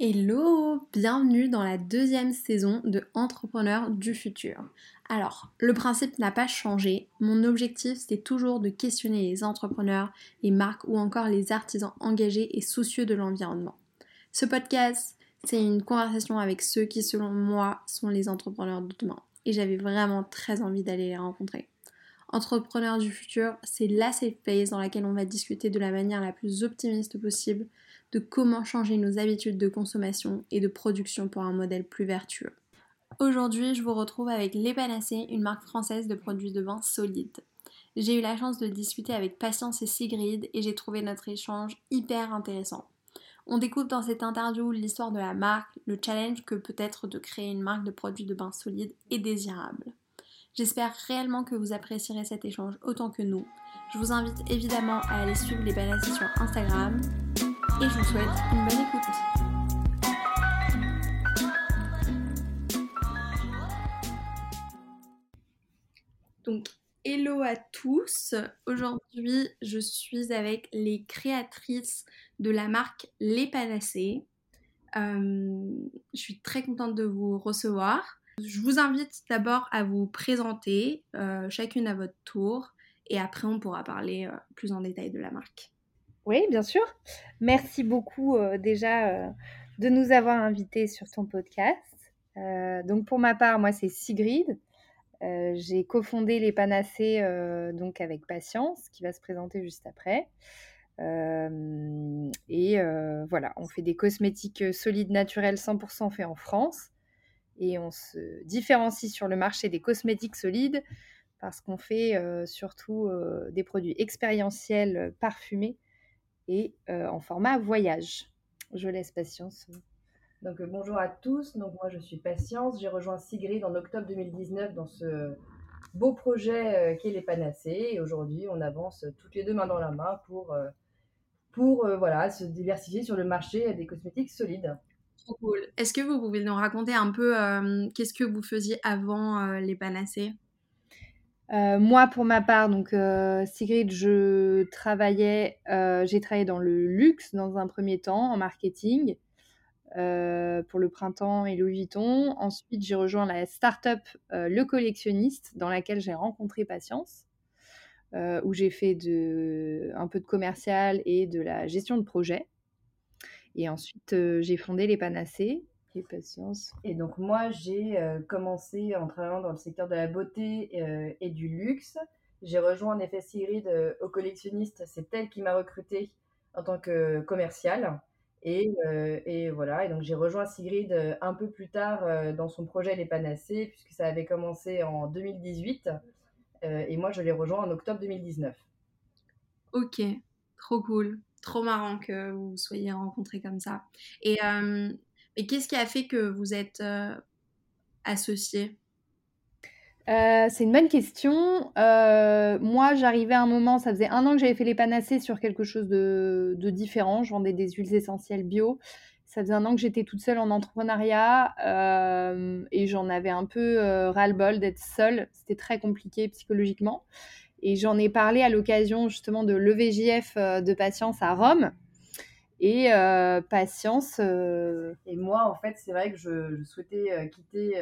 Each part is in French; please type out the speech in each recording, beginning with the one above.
Hello, bienvenue dans la deuxième saison de Entrepreneurs du futur. Alors, le principe n'a pas changé. Mon objectif, c'est toujours de questionner les entrepreneurs, les marques ou encore les artisans engagés et soucieux de l'environnement. Ce podcast, c'est une conversation avec ceux qui, selon moi, sont les entrepreneurs de demain. Et j'avais vraiment très envie d'aller les rencontrer. Entrepreneurs du futur, c'est la safe place dans laquelle on va discuter de la manière la plus optimiste possible de comment changer nos habitudes de consommation et de production pour un modèle plus vertueux. Aujourd'hui, je vous retrouve avec Les Panacées, une marque française de produits de vin solides. J'ai eu la chance de discuter avec Patience et Sigrid et j'ai trouvé notre échange hyper intéressant. On découvre dans cette interview l'histoire de la marque, le challenge que peut être de créer une marque de produits de bain solides et désirables. J'espère réellement que vous apprécierez cet échange autant que nous. Je vous invite évidemment à aller suivre les Panacées sur Instagram et je vous souhaite une bonne écoute. Donc, hello à tous. Aujourd'hui, je suis avec les créatrices de la marque Les Panacées. Euh, je suis très contente de vous recevoir. Je vous invite d'abord à vous présenter, euh, chacune à votre tour, et après on pourra parler euh, plus en détail de la marque. Oui, bien sûr. Merci beaucoup euh, déjà euh, de nous avoir invités sur ton podcast. Euh, donc pour ma part, moi c'est Sigrid. J'ai cofondé les Panacées donc avec Patience, qui va se présenter juste après. et voilà, on fait des cosmétiques solides naturels 100% faits en France. Et on se différencie sur le marché des cosmétiques solides parce qu'on fait surtout des produits expérientiels parfumés et euh, en format voyage. Je laisse Patience. Donc euh, bonjour à tous, donc moi je suis Patience, j'ai rejoint Sigrid en octobre 2019 dans ce beau projet euh, qui est les Panacées et aujourd'hui on avance toutes les deux main dans la main pour, pour voilà, se diversifier sur le marché des cosmétiques solides. Trop cool. Est-ce que vous pouvez nous raconter un peu qu'est-ce que vous faisiez avant les Panacées? Euh, moi, pour ma part, donc euh, Sigrid, je travaillais, euh, j'ai travaillé dans le luxe dans un premier temps, en marketing, pour le printemps et Louis Vuitton. Ensuite, j'ai rejoint la start-up Le Collectionniste, dans laquelle j'ai rencontré Patience, où j'ai fait un peu de commercial et de la gestion de projet. Et ensuite, j'ai fondé Les Panacées, patience. Et donc moi, j'ai euh, commencé en travaillant dans le secteur de la beauté euh, et du luxe. J'ai rejoint en effet Sigrid euh, au collectionniste. C'est elle qui m'a recruté en tant que commercial. Et, et, voilà, et donc j'ai rejoint Sigrid un peu plus tard dans son projet Les Panacées, puisque ça avait commencé en 2018. et moi, je l'ai rejoint en octobre 2019. Ok, trop cool. Trop marrant que vous soyez rencontrés comme ça. Et et qu'est-ce qui a fait que vous êtes euh, associés? Euh, c'est une bonne question. Euh, moi, j'arrivais à un moment, ça faisait un an que j'avais fait les panacées sur quelque chose de, différent. Je vendais des huiles essentielles bio. Ça faisait un an que j'étais toute seule en entrepreneuriat et j'en avais un peu ras-le-bol d'être seule. C'était très compliqué psychologiquement. Et j'en ai parlé à l'occasion justement de l'EVJF de patience à Rome et euh, patience. Euh, et moi, en fait, c'est vrai que je, souhaitais euh, quitter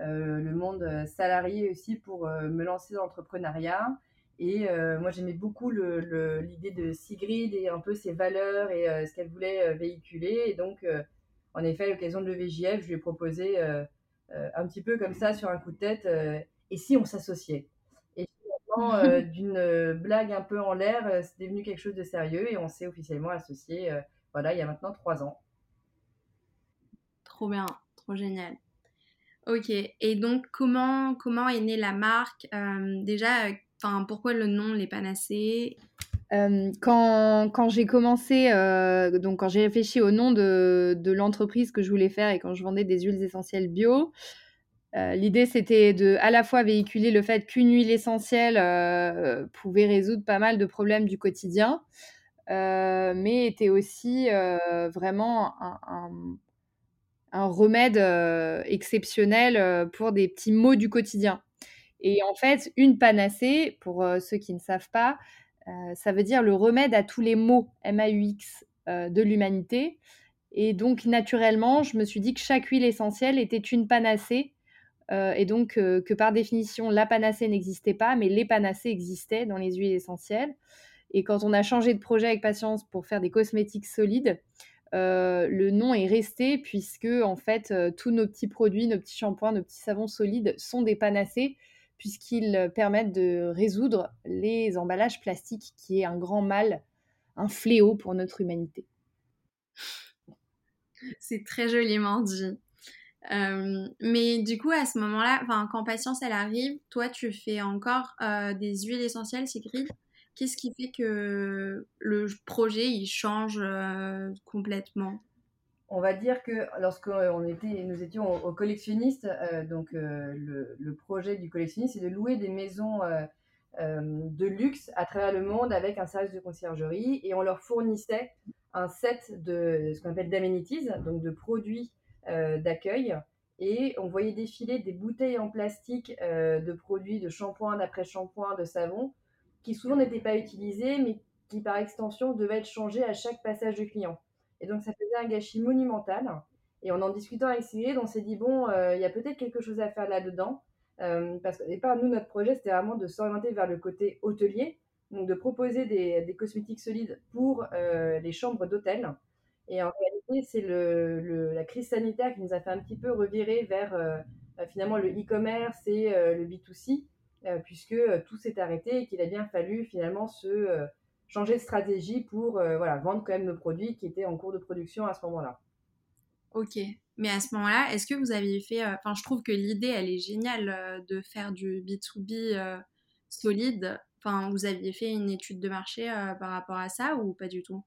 le monde salarié aussi pour me lancer dans l'entrepreneuriat. Et moi, j'aimais beaucoup l'idée de Sigrid et un peu ses valeurs et ce qu'elle voulait véhiculer. Et donc, en effet, à l'occasion de l'EVJF, je lui ai proposé un petit peu comme ça, sur un coup de tête, et si on s'associait? euh, d'une euh, blague un peu en l'air, euh, c'est devenu quelque chose de sérieux et on s'est officiellement associé, voilà, il y a maintenant trois ans. Trop bien, trop génial. Ok, et donc comment, comment est née la marque? Déjà, enfin, pourquoi le nom Les Panacées quand, quand j'ai commencé, donc quand j'ai réfléchi au nom de, de l'entreprise que je voulais faire et quand je vendais des huiles essentielles bio, euh, l'idée, c'était de à la fois véhiculer le fait qu'une huile essentielle euh, pouvait résoudre pas mal de problèmes du quotidien, euh, mais était aussi vraiment un, remède exceptionnel pour des petits maux du quotidien. Et en fait, une panacée, pour ceux qui ne savent pas, ça veut dire le remède à tous les maux MAUX de l'humanité. Et donc, naturellement, je me suis dit que chaque huile essentielle était une panacée. Euh, et donc, que par définition, la panacée n'existait pas, mais les panacées existaient dans les huiles essentielles. Et quand on a changé de projet avec Patience pour faire des cosmétiques solides, euh, le nom est resté puisque en fait euh, tous nos petits produits, nos petits shampoings, nos petits savons solides sont des panacées puisqu'ils permettent de résoudre les emballages plastiques qui est un grand mal, un fléau pour notre humanité. C'est très joliment dit. Euh, mais du coup, à ce moment-là, quand patience elle arrive, toi, tu fais encore des huiles essentielles, c'est gris Qu'est-ce qui fait que le projet il change euh, complètement? On va dire que lorsque était, nous étions au, collectionniste, euh, donc euh, le, projet du collectionniste, c'est de louer des maisons de luxe à travers le monde avec un service de conciergerie et on leur fournissait un set de ce qu'on appelle d'amenities, donc de produits d'accueil. Et on voyait défiler des bouteilles en plastique de produits de shampoing, d'après-shampoing, de savon qui souvent n'étaient pas utilisés, mais qui par extension devaient être changés à chaque passage de client. Et donc ça faisait un gâchis monumental. Et en en discutant avec Cyril, on s'est dit, bon, euh, il y a peut-être quelque chose à faire là-dedans. Euh, parce qu'au départ, nous, notre projet, c'était vraiment de s'orienter vers le côté hôtelier, donc de proposer des, cosmétiques solides pour euh, les chambres d'hôtel. Et en réalité, c'est le, la crise sanitaire qui nous a fait un petit peu revirer vers finalement le e-commerce et le B2C. Euh, puisque euh, tout s'est arrêté et qu'il a bien fallu finalement se euh, changer de stratégie pour vendre quand même nos produits qui étaient en cours de production à ce moment-là. Ok, mais à ce moment-là, est-ce que vous aviez fait, enfin je trouve que l'idée elle est géniale de faire du B2B solide, enfin vous aviez fait une étude de marché par rapport à ça ou pas du tout?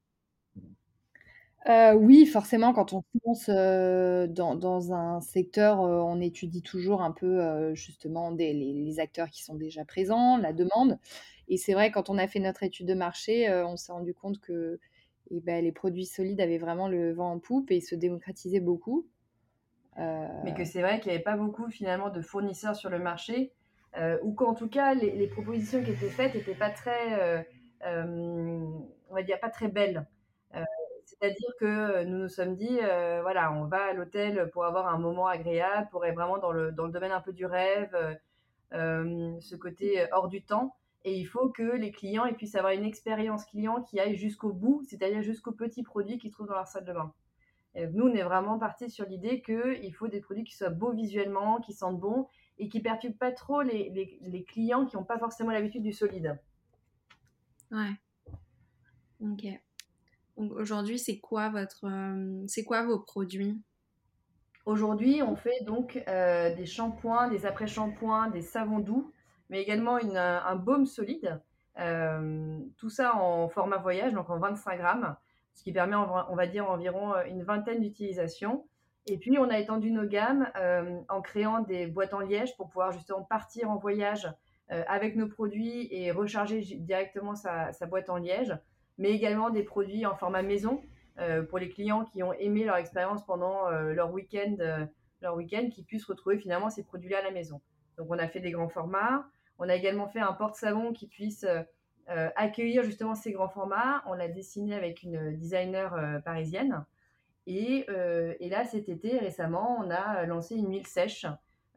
Euh, oui, forcément, quand on pense dans, un secteur, on étudie toujours un peu justement les, acteurs qui sont déjà présents, la demande. Et c'est vrai, quand on a fait notre étude de marché, on s'est rendu compte que eh ben, les produits solides avaient vraiment le vent en poupe et se démocratisaient beaucoup. Mais que c'est vrai qu'il n'y avait pas beaucoup finalement de fournisseurs sur le marché, ou qu'en tout cas les, les, propositions qui étaient faites n'étaient pas très, on va dire, pas très belles. C'est-à-dire que nous nous sommes dit, euh, voilà, on va à l'hôtel pour avoir un moment agréable, pour être vraiment dans le, dans le domaine un peu du rêve, euh, ce côté hors du temps. Et il faut que les clients puissent avoir une expérience client qui aille jusqu'au bout, c'est-à-dire jusqu'aux petits produits qu'ils trouvent dans leur salle de bain. nous, on est vraiment parti sur l'idée qu'il faut des produits qui soient beaux visuellement, qui sentent bon et qui perturbent pas trop les, les, les clients qui n'ont pas forcément l'habitude du solide. Ouais. Ok aujourd'hui, c'est quoi votre, euh, c'est quoi vos produits? Aujourd'hui, on fait donc euh, des shampoings, des après-shampoings, des savons doux, mais également un baume solide. Euh, tout ça en format voyage, donc en 25 grammes, ce qui permet, on va dire, environ une vingtaine d'utilisations. Et puis, on a étendu nos gammes en créant des boîtes en liège pour pouvoir justement partir en voyage avec nos produits et recharger directement sa boîte en liège mais également des produits en format maison euh, pour les clients qui ont aimé leur expérience pendant euh, leur week-end, euh, leur week-end, qui puissent retrouver finalement ces produits-là à la maison. Donc on a fait des grands formats. On a également fait un porte-savon qui puisse accueillir justement ces grands formats. On l'a dessiné avec une designer parisienne. Et, et, là, cet été, récemment, on a lancé une huile sèche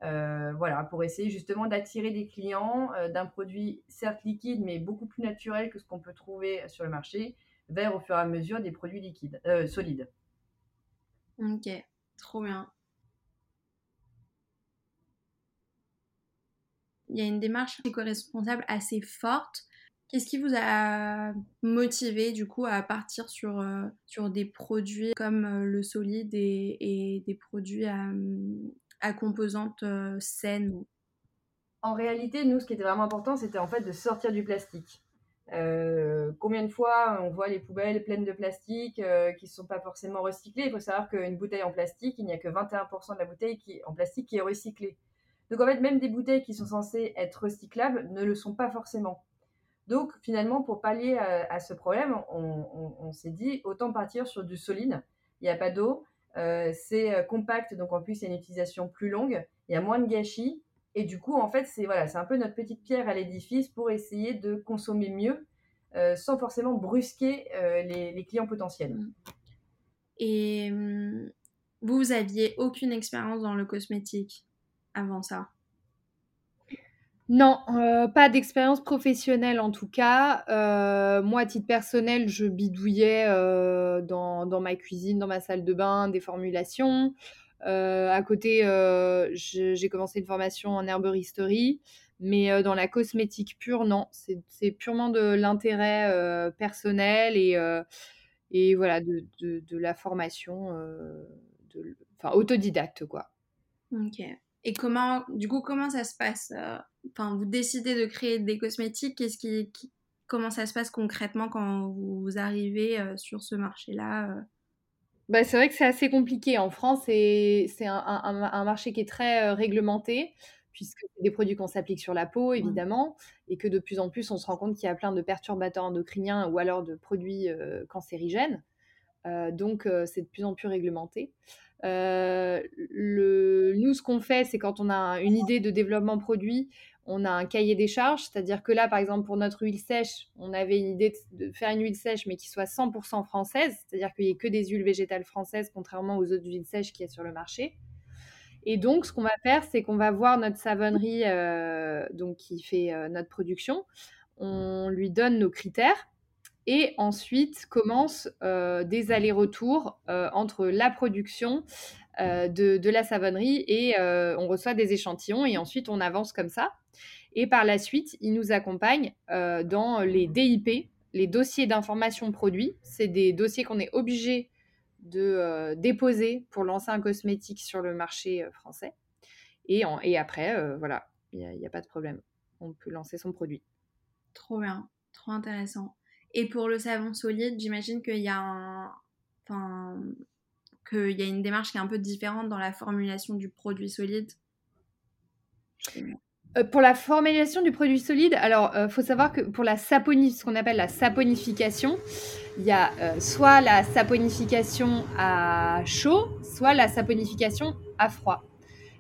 euh, voilà, pour essayer justement d'attirer des clients euh, d'un produit certes liquide, mais beaucoup plus naturel que ce qu'on peut trouver sur le marché, vers au fur et à mesure des produits liquides, euh, solides. Ok, trop bien. Il y a une démarche éco-responsable assez forte. Qu'est-ce qui vous a motivé du coup à partir sur, sur des produits comme le solide et, des produits à, composante euh, saine En réalité, nous, ce qui était vraiment important, c'était en fait de sortir du plastique. Euh, combien de fois on voit les poubelles pleines de plastique euh, qui ne sont pas forcément recyclées? Il faut savoir qu'une bouteille en plastique, il n'y a que 21% de la bouteille en plastique qui est recyclée. Donc en fait, même des bouteilles qui sont censées être recyclables ne le sont pas forcément. Donc finalement, pour pallier à, ce problème, on s'est dit autant partir sur du solide. Il n'y a pas d'eau, euh, c'est euh, compact, donc en plus, il y a une utilisation plus longue, il y a moins de gâchis. Et du coup, en fait, c'est voilà, un peu notre petite pierre à l'édifice pour essayer de consommer mieux euh, sans forcément brusquer les, clients potentiels. Et hum, vous aviez aucune expérience dans le cosmétique avant ça? Non, euh, pas d'expérience professionnelle en tout cas. Euh, moi, à titre personnel, je bidouillais euh, dans, dans, ma cuisine, dans ma salle de bain, des formulations. à côté, j'ai commencé une formation en herboristerie, mais dans la cosmétique pure, non. C'est purement de l'intérêt personnel et, et voilà, de, de, la formation, autodidacte quoi. Ok. Et comment, du coup, comment ça se passe euh, Enfin, vous décidez de créer des cosmétiques. Qu'est-ce qui, comment ça se passe concrètement quand vous arrivez euh, sur ce marché-là euh? bah, c'est vrai que c'est assez compliqué. En France, c'est un, un, un, marché qui est très réglementé, puisque c'est des produits qu'on s'applique sur la peau, évidemment, et que de plus en plus, on se rend compte qu'il y a plein de perturbateurs endocriniens ou alors de produits cancérigènes. donc, c'est de plus en plus réglementé. Euh, le, nous, ce qu'on fait, c'est quand on a une idée de développement produit, on a un cahier des charges, c'est-à-dire que là, par exemple, pour notre huile sèche, on avait une idée de faire une huile sèche, mais qui soit 100% française, c'est-à-dire qu'il n'y ait que des huiles végétales françaises, contrairement aux autres huiles sèches qu'il y a sur le marché. Et donc, ce qu'on va faire, c'est qu'on va voir notre savonnerie, euh, donc qui fait euh, notre production, on lui donne nos critères, et ensuite commencent euh, des allers-retours euh, entre la production euh, de, la savonnerie et on reçoit des échantillons et ensuite on avance comme ça. Et par la suite, ils nous accompagnent dans les DIP, les dossiers d'information produits. C'est des dossiers qu'on est obligé de déposer pour lancer un cosmétique sur le marché français. Et, après, voilà, il n'y a pas de problème. On peut lancer son produit. Trop bien, trop intéressant. Et pour le savon solide, j'imagine qu'il y a une démarche qui est un peu différente dans la formulation du produit solide. Euh, pour la formulation du produit solide, alors il euh, faut savoir que pour la saponi, ce qu'on appelle la saponification, il y a euh, soit la saponification à chaud, soit la saponification à froid.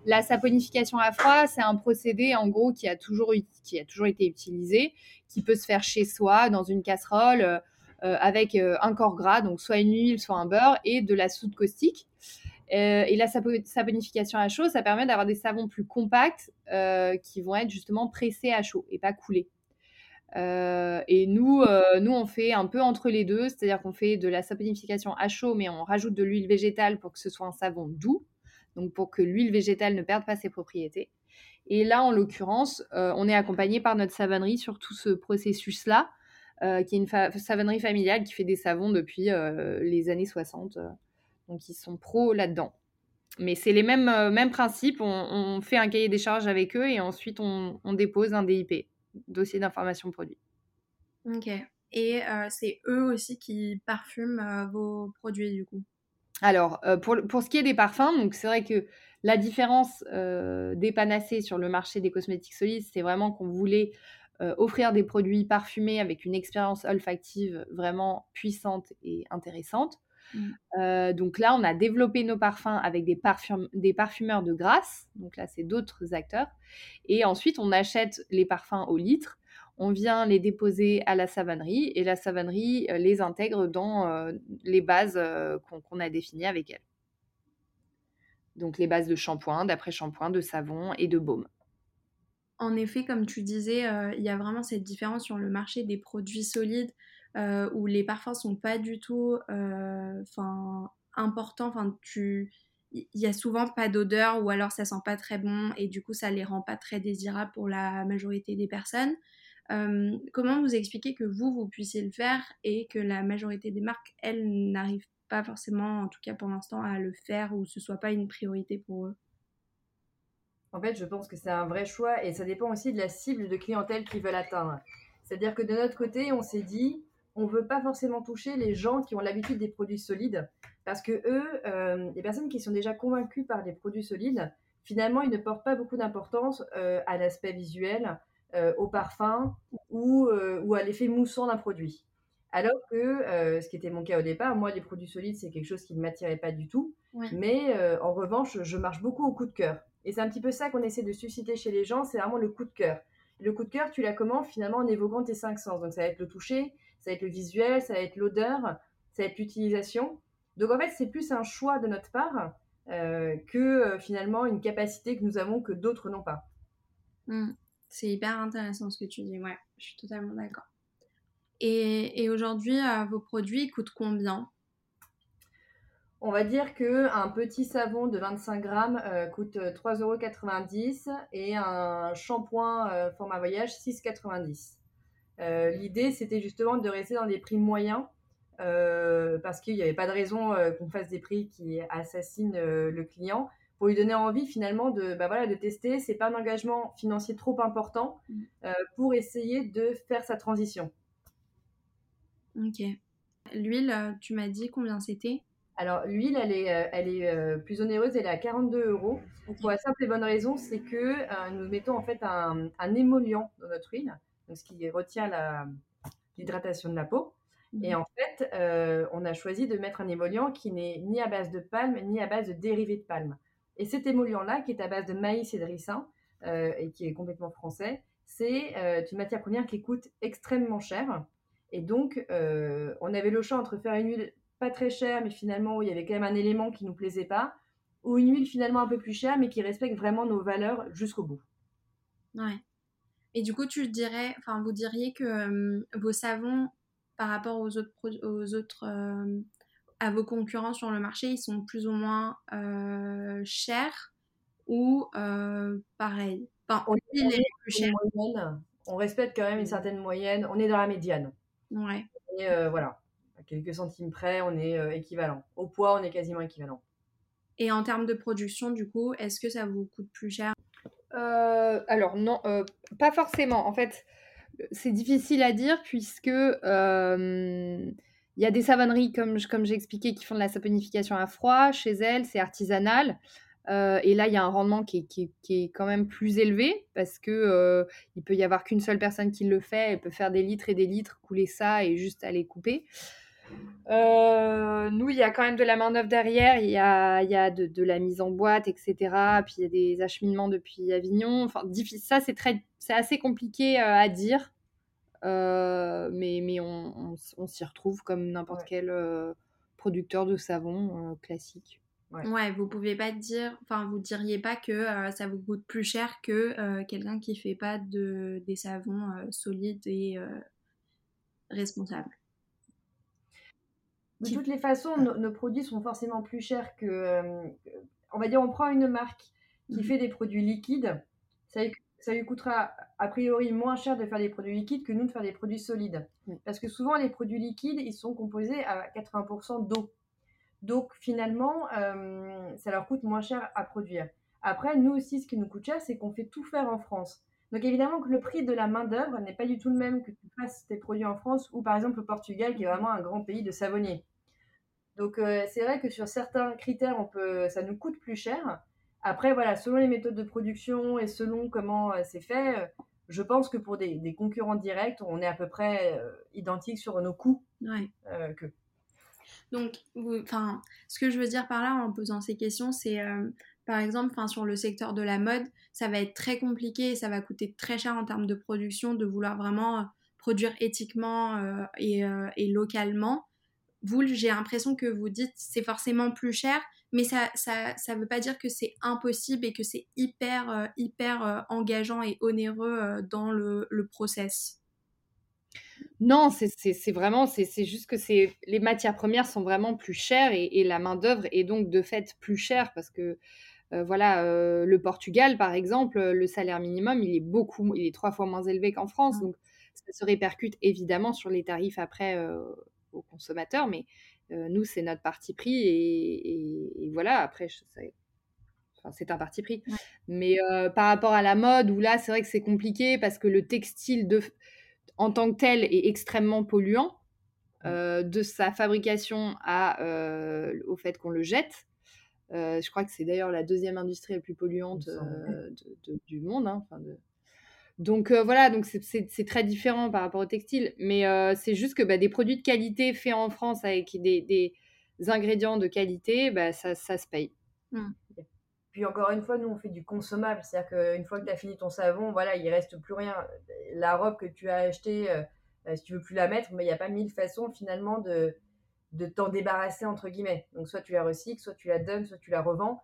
La saponification à froid, c'est un procédé en gros qui a toujours, été utilisé, qui peut se faire chez soi dans une casserole euh, euh, avec euh, un corps gras, donc soit une huile, soit un beurre et de la soude caustique. et la saponification à chaud, ça permet d'avoir des savons plus compacts qui vont être justement pressés à chaud et pas coulés. et nous, nous, on fait un peu entre les deux, c'est-à-dire qu'on fait de la saponification à chaud, mais on rajoute de l'huile végétale pour que ce soit un savon doux donc pour que l'huile végétale ne perde pas ses propriétés. Et là, en l'occurrence, euh, on est accompagné par notre savonnerie sur tout ce processus-là, euh, qui est une savonnerie familiale qui fait des savons depuis euh, les années 60. donc, ils sont pros là-dedans. Mais c'est les mêmes, mêmes principes. On, fait un cahier des charges avec eux et ensuite on, on dépose un DIP, dossier d'information produit. Ok. Et c'est eux aussi qui parfument vos produits du coup? Alors, euh, pour, pour, ce qui est des parfums, donc c'est vrai que la différence euh, des panacées sur le marché des cosmétiques solides, c'est vraiment qu'on voulait euh, offrir des produits parfumés avec une expérience olfactive vraiment puissante et intéressante. Mmh. donc là, on a développé nos parfums avec des, des parfumeurs de grâce. Donc là, c'est d'autres acteurs. Et ensuite, on achète les parfums au litre on vient les déposer à la savonnerie et la savonnerie euh, les intègre dans euh, les bases euh, qu'on a définies avec elle. Donc les bases de shampoing, d'après-shampoing, de savon et de baume. En effet, comme tu disais, il y a vraiment cette différence sur le marché des produits solides où les parfums sont pas du tout importants. Tu il y a souvent pas d'odeur ou alors ça sent pas très bon et du coup ça les rend pas très désirables pour la majorité des personnes. Euh, comment vous expliquez que vous, vous puissiez le faire et que la majorité des marques, elles, n'arrivent pas forcément, en tout cas pour l'instant, à le faire ou ce soit pas une priorité pour eux? En fait, je pense que c'est un vrai choix et ça dépend aussi de la cible de clientèle qu'ils veulent atteindre. C'est-à-dire que de notre côté, on s'est dit, on veut pas forcément toucher les gens qui ont l'habitude des produits solides parce que eux, euh, les personnes qui sont déjà convaincues par des produits solides, finalement, ils ne portent pas beaucoup d'importance euh, à l'aspect visuel, au parfum ou, euh, ou à l'effet moussant d'un produit. Alors que, euh, ce qui était mon cas au départ, moi, les produits solides, c'est quelque chose qui ne m'attirait pas du tout. Mais en revanche, je marche beaucoup au coup de cœur. Et c'est un petit peu ça qu'on essaie de susciter chez les gens, c'est vraiment le coup de cœur. Le coup de cœur, tu l'as comment Finalement, en évoquant tes cinq sens. Donc, ça va être le toucher, ça va être le visuel, ça va être l'odeur, ça va être l'utilisation. Donc en fait, c'est plus un choix de notre part que finalement une capacité que nous avons que d'autres n'ont pas. Mmh. C'est hyper intéressant ce que tu dis, ouais, je suis totalement d'accord. Et, aujourd'hui, vos produits coûtent combien? On va dire qu'un petit savon de 25 grammes euh, coûte 3,90 euros et un shampoing euh, format voyage 6,90. Euh, l'idée, c'était justement de rester dans des prix moyens parce qu'il n'y avait pas de raison qu'on fasse des prix qui assassinent le client pour lui donner envie finalement de, bah voilà, de tester. C'est pas un engagement financier trop important mmh. pour essayer de faire sa transition. Ok. L'huile, tu m'as dit combien c'était? Alors, l'huile, elle est, euh, elle est euh, plus onéreuse, elle est à 42 euros. Pour la simple et bonne raison, c'est que euh, nous mettons en fait un, émollient dans notre huile, donc ce qui retient l'hydratation de la peau. Et mhm. en fait, on a choisi de mettre un émollient qui n'est ni à base de palme, ni à base de dérivés de palme. Et cet émollient-là, qui est à base de maïs et de ricin, et qui est complètement français, c'est une matière première qui coûte extrêmement cher. Et donc, on avait le choix entre faire une huile pas très cher, mais finalement où il y avait quand même un élément qui nous plaisait pas, ou une huile finalement un peu plus chère, mais qui respecte vraiment nos valeurs jusqu'au bout. Ouais. Et du coup, tu dirais, enfin, vous diriez que euh, vos savons, par rapport aux autres, aux autres euh, à vos concurrents sur le marché, ils sont plus ou moins euh, chers ou pareil? Enfin, on, est plus cher. on respecte quand même une certaine moyenne. On est dans la médiane. Ouais. Et voilà quelques centimes près, on est euh, équivalent. Au poids, on est quasiment équivalent. Et en termes de production, du coup, est-ce que ça vous coûte plus cher? Euh, Alors non, euh, pas forcément. En fait, c'est difficile à dire puisque il y a des savonneries, comme, comme j'ai expliqué, qui font de la saponification à froid. Chez elles, c'est artisanal. et là, il y a un rendement qui est, qui, est, quand même plus élevé parce que il peut y avoir qu'une seule personne qui le fait. Elle peut faire des litres et des litres, couler ça et juste aller couper. Euh, nous, il y a quand même de la main-d'œuvre derrière, il y a, y a de, la mise en boîte, etc. Puis il y a des acheminements depuis Avignon. Enfin, ça, c'est, c'est assez compliqué euh, à dire. Euh, mais, mais on, on, s'y retrouve comme n'importe quel producteur de savon classique. Ouais. ouais. vous pouvez pas dire, enfin, vous diriez pas que ça vous coûte plus cher que quelqu'un qui fait pas de, des savons solides et responsables. De toutes les façons, nos, produits sont forcément plus chers que. Euh, on va dire, on prend une marque qui mhm. fait des produits liquides. Ça, ça, lui coûtera a priori moins cher de faire des produits liquides que nous de faire des produits solides. Parce que souvent, les produits liquides, ils sont composés à 80% d'eau. Donc finalement, euh, ça leur coûte moins cher à produire. Après, nous aussi, ce qui nous coûte cher, c'est qu'on fait tout faire en France. Donc évidemment que le prix de la main-d'œuvre n'est pas du tout le même que tu fasses tes produits en France ou par exemple au Portugal, qui est vraiment un grand pays de savonniers. Donc euh, c'est vrai que sur certains critères, on peut, ça nous coûte plus cher. Après, voilà, selon les méthodes de production et selon comment euh, c'est fait, euh, je pense que pour des, concurrents directs, on est à peu près identique sur nos coûts ouais. que. Donc, enfin, ce que je veux dire par là en posant ces questions, c'est par exemple, sur le secteur de la mode, ça va être très compliqué ça va coûter très cher en termes de production de vouloir vraiment euh, produire éthiquement euh, euh, et, localement. Vous, j'ai l'impression que vous dites c'est forcément plus cher, mais ça ça, ça veut pas dire que c'est impossible et que c'est hyper, hyper engageant et onéreux dans le, le process. Non, c'est vraiment, c'est juste que les matières premières sont vraiment plus chères et, et la main-d'œuvre est donc de fait plus chère parce que euh, voilà, euh, le Portugal, par exemple, le salaire minimum, il est beaucoup, il est trois fois moins élevé qu'en France. Mmh. Donc, ça se répercute évidemment sur les tarifs après euh, aux consommateurs. Mais nous, c'est notre parti pris. Et, voilà, après, c'est un parti pris. Mais par rapport à la mode, où là, c'est vrai que c'est compliqué parce que le textile de, en tant que tel est extrêmement polluant. Mmh. de sa fabrication à, au fait qu'on le jette. Euh, je crois que c'est d'ailleurs la deuxième industrie la plus polluante euh, du monde. Hein, donc euh, voilà, donc c'est très différent par rapport au textile, mais c'est juste que bah, des produits de qualité faits en France avec des, ingrédients de qualité, bah, ça, se paye. Mmh. Puis encore une fois, nous on fait du consommable, c'est-à-dire qu'une fois que tu as fini ton savon, voilà, il reste plus rien. La robe que tu as achetée, si tu veux plus la mettre, mais il n'y a pas mille façons finalement de, de t'en débarrasser, entre guillemets. Donc, soit tu la recycles, soit tu la donnes, soit tu la revends.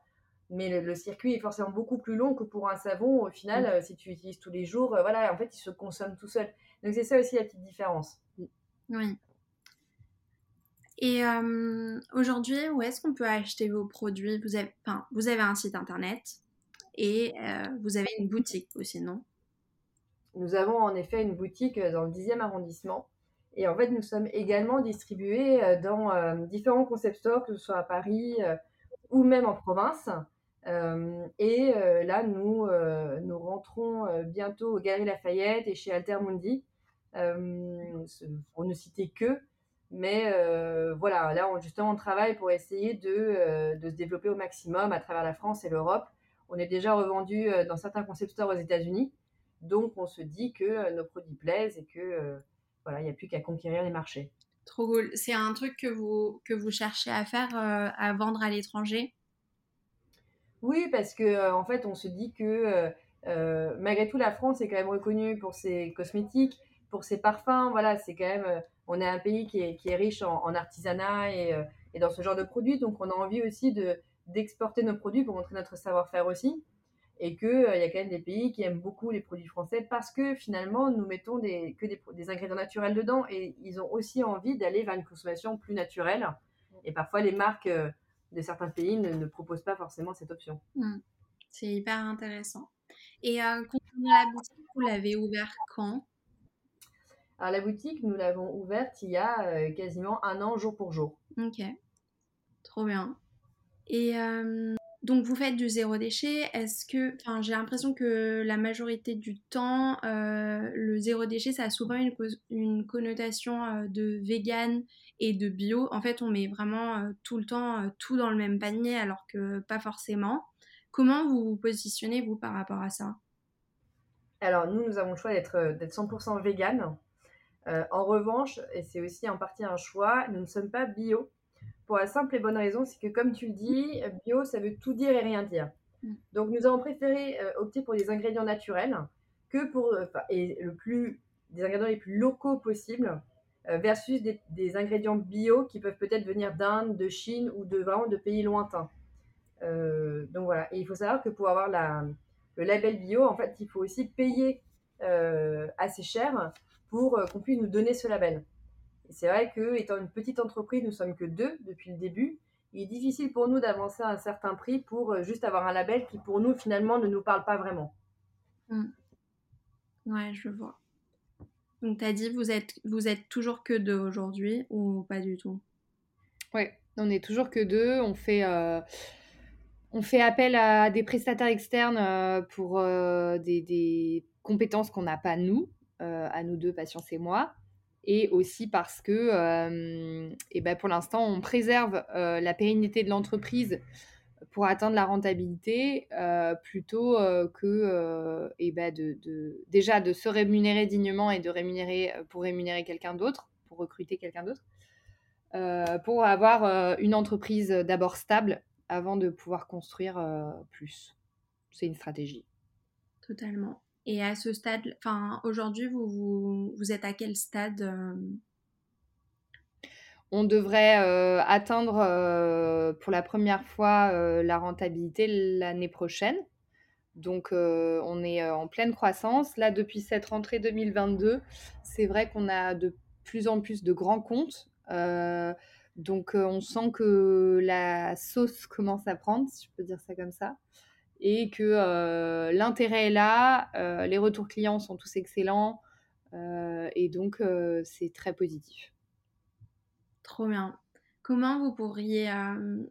Mais le, circuit est forcément beaucoup plus long que pour un savon. Au final, mm. si tu l'utilises tous les jours, voilà, en fait, il se consomme tout seul. Donc, c'est ça aussi la petite différence. Oui. Et aujourd'hui, où est-ce qu'on peut acheter vos produits? Vous avez, vous avez un site internet et vous avez une boutique aussi, non? Nous avons en effet une boutique dans le 10e arrondissement. Et en fait, nous sommes également distribués dans différents concept stores, que ce soit à Paris ou même en province. Et là, nous, nous rentrons bientôt aux Galeries Lafayette et chez Altermundi, pour ne citer que. Mais euh, voilà, là, justement, on travaille pour essayer de, euh, de, se développer au maximum à travers la France et l'Europe. On est déjà revendu euh, dans certains concept stores aux États-Unis. Donc, on se dit que nos produits plaisent et que voilà, il n'y a plus qu'à conquérir les marchés. Trop cool. C'est un truc que vous, que vous cherchez à faire, à vendre à l'étranger? Oui, parce que en fait, on se dit que malgré tout, la France est quand même reconnue pour ses cosmétiques, pour ses parfums. Voilà, c'est quand même on est un pays qui est, riche en, artisanat euh, et, dans ce genre de produits. Donc, on a envie aussi d'exporter nos produits pour montrer notre savoir-faire aussi. Et qu'il euh, y a quand même des pays qui aiment beaucoup les produits français parce que finalement, nous mettons des, que des, ingrédients naturels dedans et ils ont aussi envie d'aller vers une consommation plus naturelle. Et parfois, les marques euh, de certains pays ne, proposent pas forcément cette option. Mmh. C'est hyper intéressant. Et euh, concernant la boutique, vous l'avez ouvert quand? Alors, la boutique, nous l'avons ouverte il y a euh, quasiment un an, jour pour jour. Ok, trop bien. Et euh, donc, vous faites du zéro déchet. Est-ce que, enfin, j'ai l'impression que la majorité du temps, euh, le zéro déchet, ça a souvent une, connotation de vegan et de bio. En fait, on met vraiment tout le temps tout dans le même panier, alors que pas forcément. Comment vous vous positionnez, vous, par rapport à ça? Alors, nous, nous avons le choix d'être 100% vegan. Euh, en revanche, et c'est aussi en partie un choix, nous ne sommes pas bio. Pour la simple et bonne raison, c'est que comme tu le dis, bio, ça veut tout dire et rien dire. Mm. Donc nous avons préféré euh, opter pour des ingrédients naturels que pour euh, et le plus des ingrédients les plus locaux possibles versus des, ingrédients bio qui peuvent peut-être venir d'Inde, de Chine ou de vraiment de pays lointains. donc voilà. Et il faut savoir que pour avoir la, le label bio, en fait, il faut aussi payer assez cher pour euh, qu'on puisse nous donner ce label. C'est vrai que, étant une petite entreprise, nous sommes que deux depuis le début. Il est difficile pour nous d'avancer à un certain prix pour euh, juste avoir un label qui, pour nous, finalement, ne nous parle pas vraiment. Mmh. Ouais, je vois. Donc, tu as dit, vous êtes, vous êtes toujours que deux aujourd'hui ou pas du tout? Oui, on est toujours que deux. On fait, euh, on fait appel à des prestataires externes pour des, des, compétences qu'on n'a pas nous. Euh, à nous deux, Patience et moi. Et aussi parce que, et euh, eh ben pour l'instant, on préserve euh, la pérennité de l'entreprise pour atteindre la rentabilité plutôt que et ben de, déjà de se rémunérer dignement et de rémunérer pour rémunérer quelqu'un d'autre, pour recruter quelqu'un d'autre, pour avoir une entreprise d'abord stable avant de pouvoir construire plus. C'est une stratégie. Totalement. Et à ce stade, enfin, aujourd'hui, vous, vous, êtes à quel stade euh? On devrait euh, atteindre euh, pour la première fois la rentabilité l'année prochaine. Donc, on est en pleine croissance. Là, depuis cette rentrée 2022, c'est vrai qu'on a de plus en plus de grands comptes. donc, on sent que la sauce commence à prendre, si je peux dire ça comme ça et que euh, l'intérêt est là, euh, les retours clients sont tous excellents euh, et donc c'est très positif. Trop bien. Comment vous pourriez...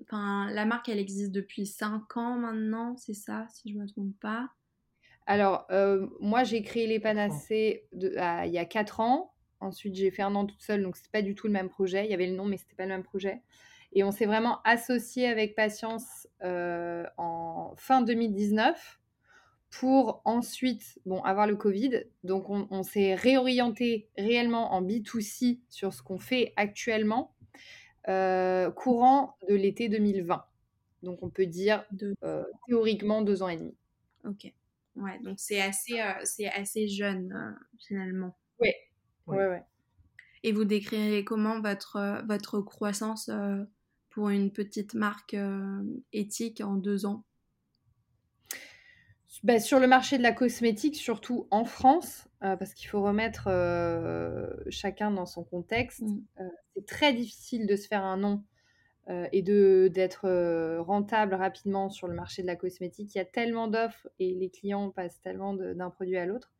Enfin, la marque, elle existe depuis 5 ans maintenant, c'est ça, si je ne me trompe pas? Alors, moi, j'ai créé les panacées il y a 4 ans. Ensuite, j'ai fait un an toute seule, donc c'est pas du tout le même projet. Il y avait le nom, mais c'était pas le même projet. Et on s'est vraiment associé avec Patience euh, en fin 2019 pour ensuite bon, avoir le Covid. Donc on, s'est réorienté réellement en B2C sur ce qu'on fait actuellement, euh, courant de l'été 2020. Donc on peut dire euh, théoriquement deux ans et demi. Ok. Ouais, donc c'est assez, c'est assez jeune finalement. Oui. Ouais, ouais. Et vous décrirez comment votre, votre croissance pour une petite marque éthique en deux ans? Bah, sur le marché de la cosmétique, surtout en France, parce qu'il faut remettre chacun dans son contexte, mmh. c'est très difficile de se faire un nom et d'être rentable rapidement sur le marché de la cosmétique. Il y a tellement d'offres et les clients passent tellement d'un produit à l'autre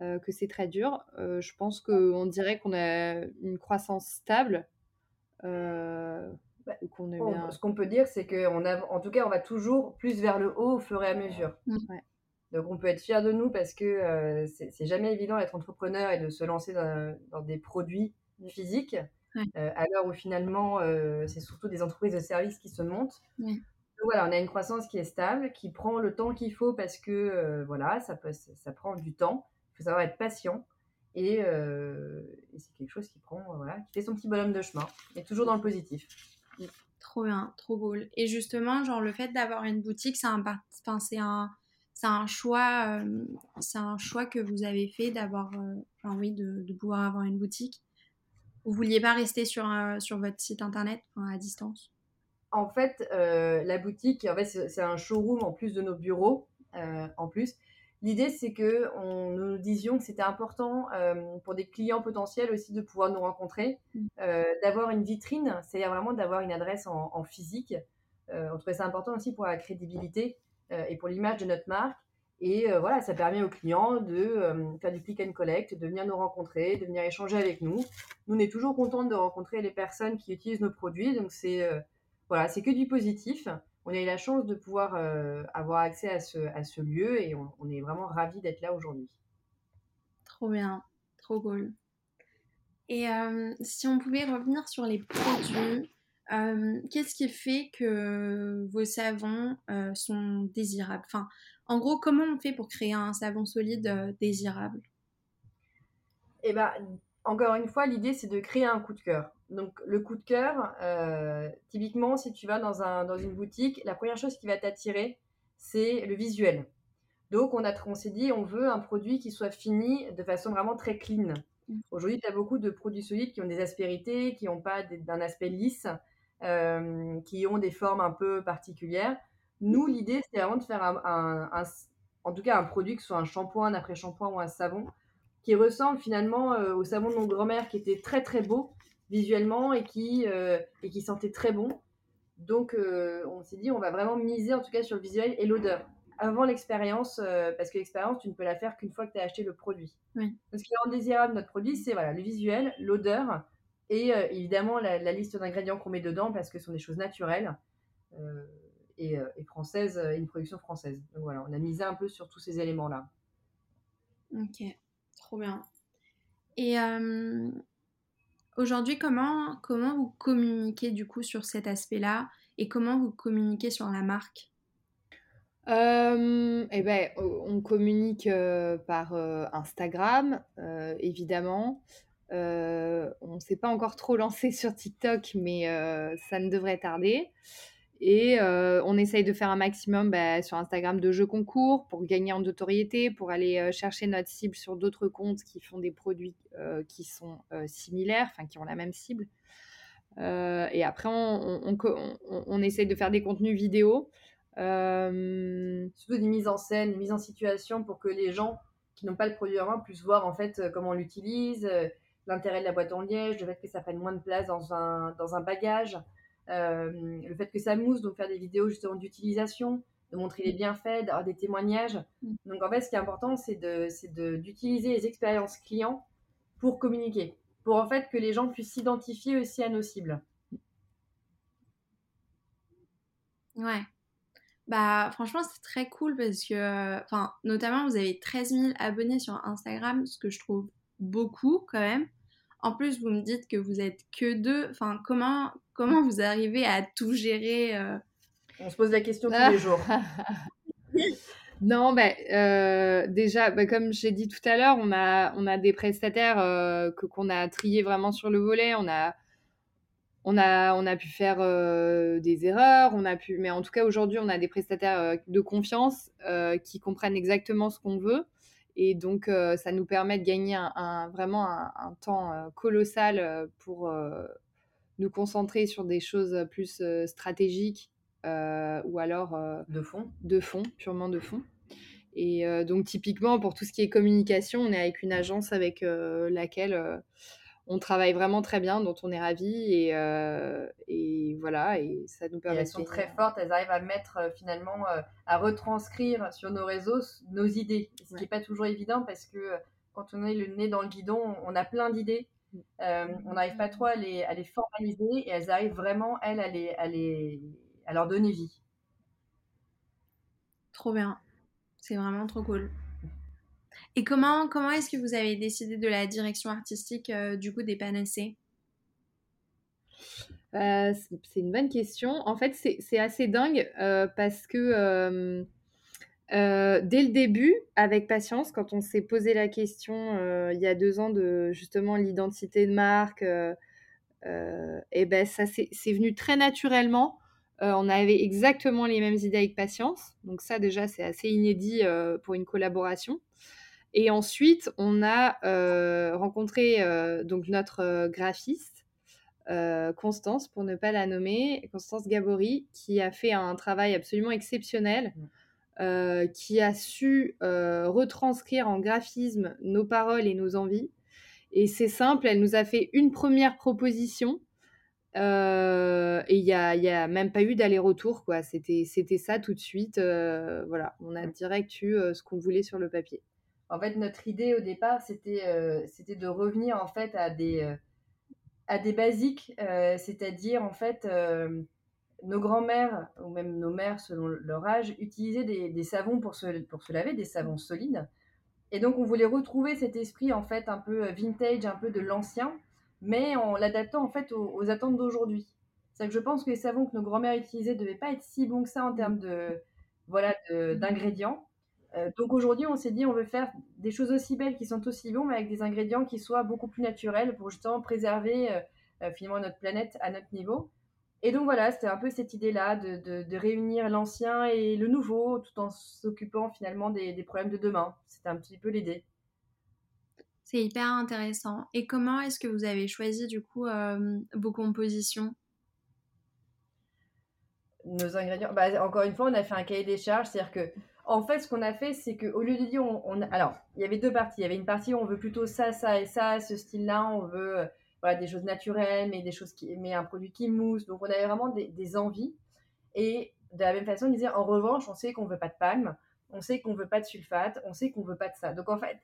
que c'est très dur. je pense qu'on dirait qu'on a une croissance stable. Bah, ce qu'on peut dire, c'est qu'en en tout cas, on va toujours plus vers le haut au fur et à mesure. Mmh. Donc, on peut être fier de nous parce que c'est jamais évident d'être entrepreneur et de se lancer dans, des produits physiques. à l'heure où finalement, c'est surtout des entreprises de services qui se montent. Donc voilà, on a une croissance qui est stable, qui prend le temps qu'il faut parce que voilà, ça, peut, ça prend du temps. Il faut savoir être patient. Et, et c'est quelque chose qui prend, voilà, qui fait son petit bonhomme de chemin, et toujours dans le positif. Trop bien, trop cool. Et justement, genre le fait d'avoir une boutique, c'est un, enfin, c'est un, c'est un choix, euh, c'est un choix que vous avez fait d'avoir, euh, enfin oui, de, pouvoir avoir une boutique? Vous vouliez pas rester sur, sur votre site internet à distance? En fait, euh, la boutique, en fait, c'est un showroom en plus de nos bureaux, en plus. L'idée, c'est que on, nous disions que c'était important euh, pour des clients potentiels aussi de pouvoir nous rencontrer, mm. euh, d'avoir une vitrine, c'est-à-dire vraiment d'avoir une adresse en, physique. Euh, on trouvait ça important aussi pour la crédibilité et pour l'image de notre marque. Et voilà, ça permet aux clients de faire du click and collect, de venir nous rencontrer, de venir échanger avec nous. Nous, on est toujours contents de rencontrer les personnes qui utilisent nos produits, donc c'est voilà, c'est que du positif on a eu la chance de pouvoir euh, avoir accès à ce, à ce lieu et on, est vraiment ravis d'être là aujourd'hui. Trop bien, trop cool. Et euh, si on pouvait revenir sur les produits, euh, qu'est-ce qui fait que vos savons sont désirables? Enfin, en gros, comment on fait pour créer un savon solide désirable? Eh bien, encore une fois, l'idée, c'est de créer un coup de cœur. Donc, le coup de cœur, euh, typiquement, si tu vas dans, un, dans une boutique, la première chose qui va t'attirer, c'est le visuel. Donc, on, a, on s'est dit, on veut un produit qui soit fini de façon vraiment très clean. Mm. Aujourd'hui, tu as beaucoup de produits solides qui ont des aspérités, qui n'ont pas d'un aspect lisse, euh, qui ont des formes un peu particulières. Nous, l'idée, c'est vraiment de faire un, en tout cas un produit, que ce soit un shampoing, un après-shampoing ou un savon, qui ressemble finalement euh, au savon de mon grand-mère qui était très très beau visuellement et qui, euh, et qui sentait très bon. Donc euh, on s'est dit on va vraiment miser en tout cas sur le visuel et l'odeur avant l'expérience, parce que l'expérience, tu ne peux la faire qu'une fois que tu as acheté le produit. Oui. ce qui rend désirable notre produit, c'est voilà, le visuel, l'odeur et évidemment la, liste d'ingrédients qu'on met dedans parce que ce sont des choses naturelles et, et, françaises, une production française. Donc voilà, on a misé un peu sur tous ces éléments-là. Ok. Trop bien. Et euh, aujourd'hui, comment, vous communiquez du coup sur cet aspect-là et comment vous communiquez sur la marque? Eh ben, on communique par Instagram, évidemment. on ne s'est pas encore trop lancé sur TikTok, mais ça ne devrait tarder. Et euh, on essaye de faire un maximum bah, sur Instagram de jeux concours pour gagner en notoriété, pour aller euh, chercher notre cible sur d'autres comptes qui font des produits euh, qui sont similaires, enfin qui ont la même cible. et après, on, on, essaye de faire des contenus vidéo. Surtout des mises en scène, des mises en situation pour que les gens qui n'ont pas le produit en main puissent voir en fait comment on l'utilise, l'intérêt de la boîte en liège, le fait que ça prenne moins de place dans un, dans un bagage. Euh, le fait que ça mousse, donc faire des vidéos justement d'utilisation, de montrer les bienfaits, d'avoir des témoignages. Mm. Donc en fait, ce qui est important, c'est d'utiliser les expériences clients pour communiquer, pour en fait que les gens puissent s'identifier aussi à nos cibles. Ouais. Bah franchement c'est très cool parce que, enfin notamment vous avez 13 000 abonnés sur Instagram, ce que je trouve beaucoup quand même. En plus, vous me dites que vous êtes que deux. Enfin, comment, comment vous arrivez à tout gérer euh? On se pose la question tous les jours. non, ben, euh, déjà, ben, comme j'ai dit tout à l'heure, on a, on a des prestataires euh, que, qu'on a triés vraiment sur le volet. On a, on a, on a pu faire des erreurs, on a pu, mais en tout cas aujourd'hui, on a des prestataires de confiance qui comprennent exactement ce qu'on veut Et donc, ça nous permet de gagner un, vraiment un, temps colossal pour nous concentrer sur des choses plus stratégiques ou alors de fond. De fond, purement de fond. Et donc, typiquement, pour tout ce qui est communication, on est avec une agence avec laquelle on travaille vraiment très bien, dont on est ravis. Et, et voilà, et ça nous permet. elles sont très fortes, elles arrivent à mettre finalement, à retranscrire sur nos réseaux nos idées. Ce qui n'est pas toujours évident parce que quand on est le nez dans le guidon, on a plein d'idées. Mm. on n'arrive pas trop à les, à les, formaliser et elles arrivent vraiment, elles, à, les, à, les, à leur donner vie. Trop bien. C'est vraiment trop cool. Et comment, est-ce que vous avez décidé de la direction artistique euh, du coup des Panacées? Euh, C'est une bonne question. En fait, c'est assez dingue euh, parce que dès le début, avec Patience, quand on s'est posé la question il y a deux ans de justement l'identité de marque, et ben ça c'est venu très naturellement. on avait exactement les mêmes idées avec Patience, donc ça déjà c'est assez inédit pour une collaboration. Et ensuite, on a euh, rencontré euh, donc notre euh, graphiste, Constance, pour ne pas la nommer, Constance Gabory, qui a fait un travail absolument exceptionnel, mmh. qui a su retranscrire en graphisme nos paroles et nos envies. Et c'est simple, elle nous a fait une première proposition. et il n'y a, y a, même pas eu d'aller-retour, quoi. C'était ça tout de suite. voilà, on a mmh. direct eu ce qu'on voulait sur le papier. En fait, notre idée au départ, c'était euh, c'était de revenir en fait à des, euh, à des basiques, euh, c'est-à-dire en fait nos grands-mères ou même nos mères selon leur âge utilisaient des, des, savons pour se, pour se laver, des savons solides. Et donc on voulait retrouver cet esprit en fait un peu vintage, un peu de l'ancien, mais en l'adaptant en fait aux, attentes d'aujourd'hui. C'est que je pense que les savons que nos grands-mères utilisaient ne devaient pas être si bons que ça en termes de voilà d'ingrédients. Euh, donc aujourd'hui, on s'est dit, on veut faire des choses aussi belles qui sont aussi bons, mais avec des ingrédients qui soient beaucoup plus naturels pour justement préserver euh, euh, finalement notre planète à notre niveau. Et donc voilà, c'était un peu cette idée-là de, réunir l'ancien et le nouveau tout en s'occupant finalement des, des, problèmes de demain. C'était un petit peu l'idée. C'est hyper intéressant. Et comment est-ce que vous avez choisi du coup vos compositions? Nos ingrédients, bah, encore une fois, on a fait un cahier des charges, c'est-à-dire que en fait, ce qu'on a fait, c'est qu'au lieu de dire, on, alors, il y avait deux parties. Il y avait une partie où on veut plutôt ça, ça et ça, ce style-là. On veut euh, des choses naturelles, mais des choses qui, mais un produit qui mousse. Donc, on avait vraiment des, envies. Et de la même façon, on disait, en revanche, on sait qu'on veut pas de palme, on sait qu'on veut pas de sulfate, on sait qu'on veut pas de ça. Donc, en fait,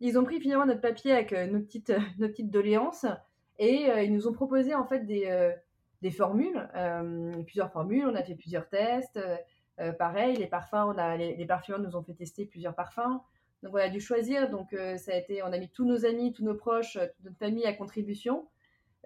ils ont pris finalement notre papier avec euh, nos petites, nos petites doléances et euh, ils nous ont proposé en fait des formules, plusieurs formules. On a fait plusieurs tests. Euh, pareil, les parfums, on a, les, les, parfumeurs nous ont fait tester plusieurs parfums. Donc on a dû choisir. Donc euh, ça a été, on a mis tous nos amis, tous nos proches, toute notre famille à contribution.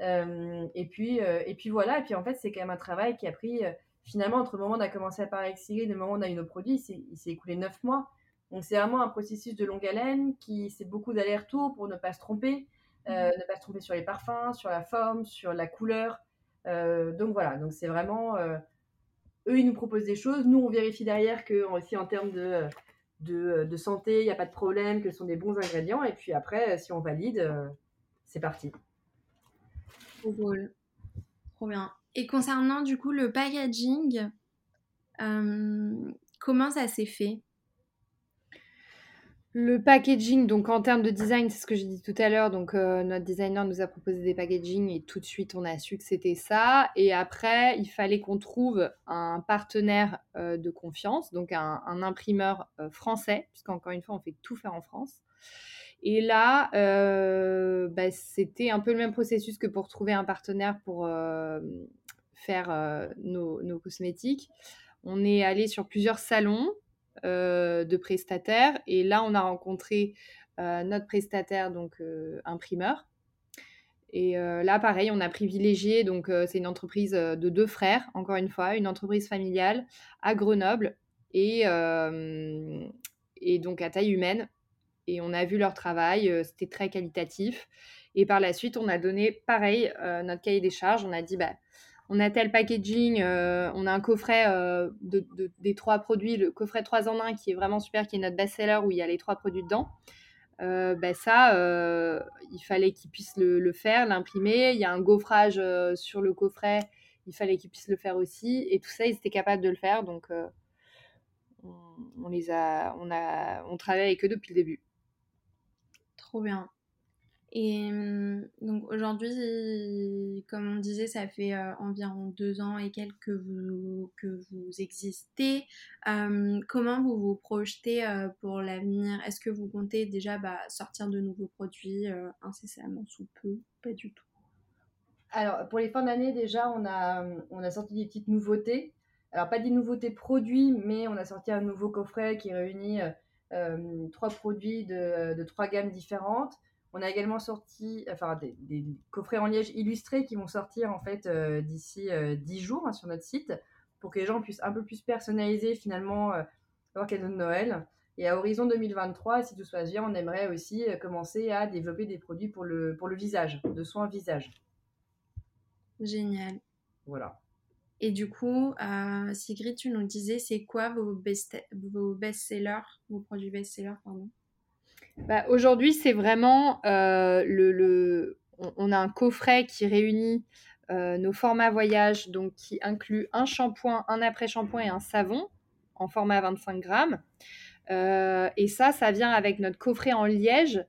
Euh, et puis et puis voilà. Et puis en fait c'est quand même un travail qui a pris finalement entre le moment où on a commencé à parler avec Cyril et le moment où on a eu nos produits, il s'est écoulé neuf mois. Donc c'est vraiment un processus de longue haleine qui c'est beaucoup d'aller-retour pour ne pas se tromper, mmh. ne pas se tromper sur les parfums, sur la forme, sur la couleur. donc voilà. Donc c'est vraiment eux, ils nous proposent des choses. Nous, on vérifie derrière que, aussi en termes de, santé, il n'y a pas de problème, que ce sont des bons ingrédients. Et puis après, si on valide, euh, c'est parti. Trop cool. Trop bien. Et concernant du coup le packaging, euh, comment ça s'est fait? Le packaging, donc en termes de design, c'est ce que j'ai dit tout à l'heure. Donc, euh, notre designer nous a proposé des packaging et tout de suite, on a su que c'était ça. Et après, il fallait qu'on trouve un partenaire euh, de confiance, donc un, imprimeur euh, français, puisqu'encore une fois, on fait tout faire en France. Et là, bah, c'était un peu le même processus que pour trouver un partenaire pour faire nos cosmétiques. On est allé sur plusieurs salons. Euh, de prestataires. Et là, on a rencontré euh, notre prestataire, donc euh, imprimeur. Et là, pareil, on a privilégié, donc c'est une entreprise de deux frères, encore une fois, une entreprise familiale à Grenoble et, et donc à taille humaine. Et on a vu leur travail, c'était très qualitatif. Et par la suite, on a donné, pareil, notre cahier des charges. On a dit, bah, on a tel packaging, on a un coffret de, des trois produits, le coffret 3 en 1 qui est vraiment super, qui est notre best-seller où il y a les trois produits dedans. Ben ça, il fallait qu'ils puissent le, le faire, l'imprimer. Il y a un gaufrage sur le coffret, il fallait qu'ils puissent le faire aussi. Et tout ça, ils étaient capables de le faire. Donc, on, les a, on, a, on travaille avec eux depuis le début. Trop bien. Et mmh, donc aujourd'hui, comme on disait, ça fait euh, environ deux ans et quelques que vous, existez. comment vous vous projetez euh, pour l'avenir? Est-ce que vous comptez déjà bah, sortir de nouveaux produits euh, incessamment sous peu Pas du tout? Alors, pour les fins d'année, déjà, on a, on a sorti des petites nouveautés. Alors, pas des nouveautés produits, mais on a sorti un nouveau coffret qui réunit trois produits de, de trois gammes différentes. On a également sorti enfin, des, coffrets en liège illustrés qui vont sortir en fait euh, d'ici 10 euh, jours hein, sur notre site pour que les gens puissent un peu plus personnaliser finalement euh, leur cadeau de Noël. Et à horizon 2023, si tout se passe bien, on aimerait aussi commencer à développer des produits pour le, pour le visage, de soins visage. Génial. Voilà. Et du coup, Sigrid, tu nous disais, c'est quoi vos best-sellers, vos, best vos produits best-sellers, pardon? Bah, aujourd'hui, c'est vraiment euh, le, On a un coffret qui réunit euh, nos formats voyage, donc qui inclut un shampoing, un après-shampoing et un savon en format 25 grammes. Euh, et ça, ça vient avec notre coffret en liège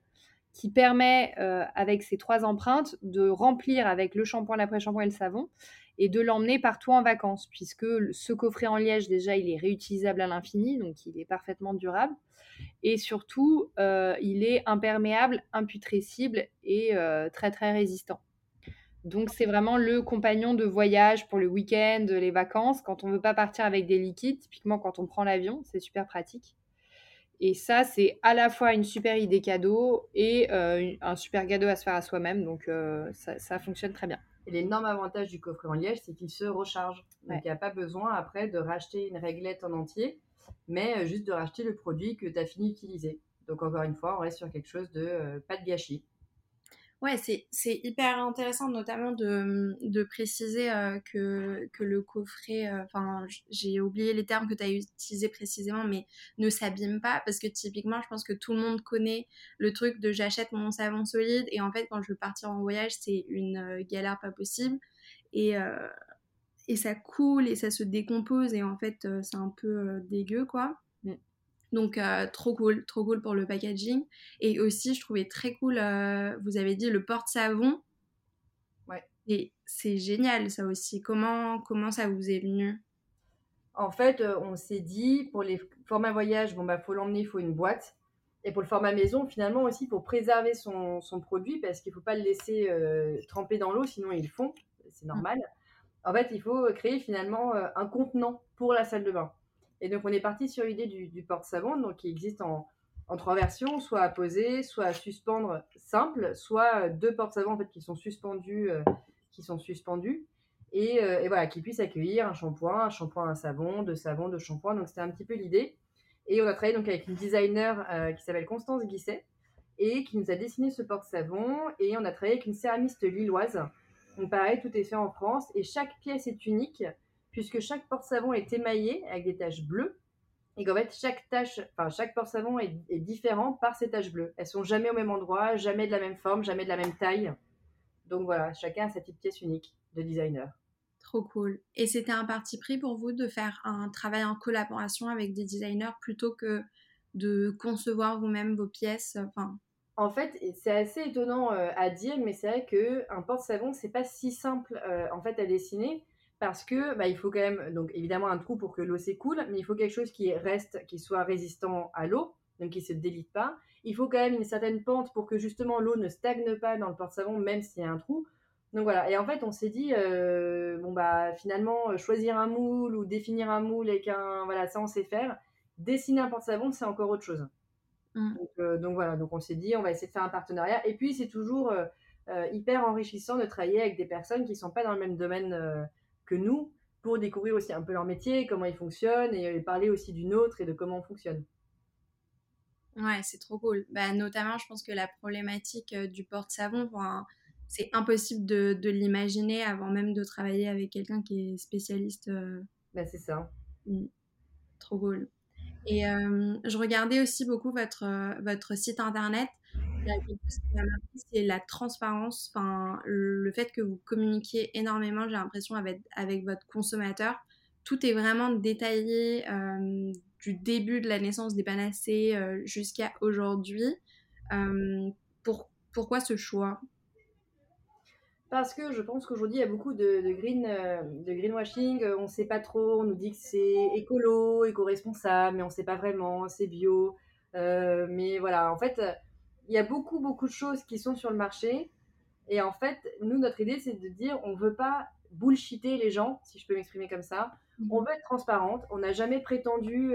qui permet, avec ces trois empreintes, de remplir avec le shampoing, l'après-shampoing et le savon et de l'emmener partout en vacances, puisque ce coffret en liège, déjà, il est réutilisable à l'infini, donc il est parfaitement durable. Et surtout, euh, il est imperméable, imputrescible et euh, très très résistant. Donc c'est vraiment le compagnon de voyage pour le week-end, les vacances, quand on ne veut pas partir avec des liquides, typiquement quand on prend l'avion, c'est super pratique. Et ça, c'est à la fois une super idée cadeau et euh, un super cadeau à se faire à soi-même, donc ça, ça fonctionne très bien. Et l'énorme avantage du coffret en liège, c'est qu'il se recharge. Donc, il n'y a pas besoin après de racheter une réglette en entier, mais euh, juste de racheter le produit que tu as fini d'utiliser. Donc, encore une fois, on reste sur quelque chose de euh, pas de gâchis. Ouais, c'est hyper intéressant, notamment de, préciser euh, que, le coffret, enfin, j'ai oublié les termes que tu as utilisés précisément, mais ne s'abîme pas, parce que typiquement, je pense que tout le monde connaît le truc de j'achète mon savon solide, et en fait, quand je veux partir en voyage, c'est une galère pas possible, et, et ça coule, et ça se décompose, et en fait, c'est un peu dégueu, quoi. Donc euh, trop cool, trop cool pour le packaging. Et aussi, je trouvais très cool, euh, vous avez dit le porte-savon. Ouais. Et c'est génial ça aussi. Comment, comment ça vous est venu? En fait, euh, on s'est dit, pour les formats voyage, bon bah faut l'emmener, il faut une boîte. Et pour le format maison, finalement aussi, pour préserver son, son produit, parce qu'il ne faut pas le laisser tremper dans l'eau, sinon il fond, c'est normal. En fait, il faut créer finalement un contenant pour la salle de bain. Et donc, on est parti sur l'idée du, porte-savon, donc qui existe en, trois versions, soit à poser, soit à suspendre simple, soit deux porte-savons en fait, qui sont suspendus, euh, qui sont suspendus. Euh, et, voilà, qui puissent accueillir un shampoing, un shampoing, un savon, deux savons, deux shampoings. Donc, c'était un petit peu l'idée. Et on a travaillé donc avec une designer euh, qui s'appelle Constance Guisset et qui nous a dessiné ce porte-savon. Et on a travaillé avec une céramiste lilloise. Donc, pareil, tout est fait en France et chaque pièce est unique puisque chaque porte-savon est émaillé avec des taches bleues et qu'en fait chaque porte-savon est, différent par ses taches bleues. Elles sont jamais au même endroit, jamais de la même forme, jamais de la même taille. Donc voilà, chacun a sa petite pièce unique de designer. Trop cool. Et c'était un parti pris pour vous de faire un travail en collaboration avec des designers plutôt que de concevoir vous-même vos pièces. En fait, c'est assez étonnant euh, à dire, mais c'est vrai que un porte-savon c'est pas si simple euh, en fait à dessiner parce que bah, il faut quand même donc évidemment un trou pour que l'eau s'écoule, mais il faut quelque chose qui reste, qui soit résistant à l'eau, donc qui se délite pas. Il faut quand même une certaine pente pour que justement l'eau ne stagne pas dans le porte-savon, même s'il y a un trou. Donc voilà. Et en fait, on s'est dit euh, bon bah finalement choisir un moule ou définir un moule avec un voilà ça on sait faire. Dessiner un porte-savon c'est encore autre chose. Mmh. Euh, donc, voilà. Donc on s'est dit on va essayer de faire un partenariat. Et puis c'est toujours euh, hyper enrichissant de travailler avec des personnes qui sont pas dans le même domaine nous pour découvrir aussi un peu leur métier, comment ils fonctionnent et parler aussi d'une autre et de comment on fonctionne. Ouais, c'est trop cool. Bah, notamment, je pense que la problématique euh, du porte-savon, c'est impossible de, de l'imaginer avant même de travailler avec quelqu'un qui est spécialiste. Bah, c'est ça. Mm. Trop cool. Et je regardais aussi beaucoup votre, votre site internet. C'est la transparence, le fait que vous communiquiez énormément, j'ai l'impression, avec, avec votre consommateur. Tout est vraiment détaillé du début de la naissance des panacées jusqu'à aujourd'hui. pour, pourquoi ce choix? Parce que je pense qu'aujourd'hui, il y a beaucoup de, green, euh, de greenwashing. On ne sait pas trop. On nous dit que c'est écolo, éco-responsable, mais on ne sait pas vraiment. C'est bio. Euh, mais voilà, en fait, il y a beaucoup, beaucoup de choses qui sont sur le marché. Et en fait, nous, notre idée, c'est de dire on ne veut pas bullshiter les gens, si je peux m'exprimer comme ça. Mhm. On veut être transparente. On n'a jamais prétendu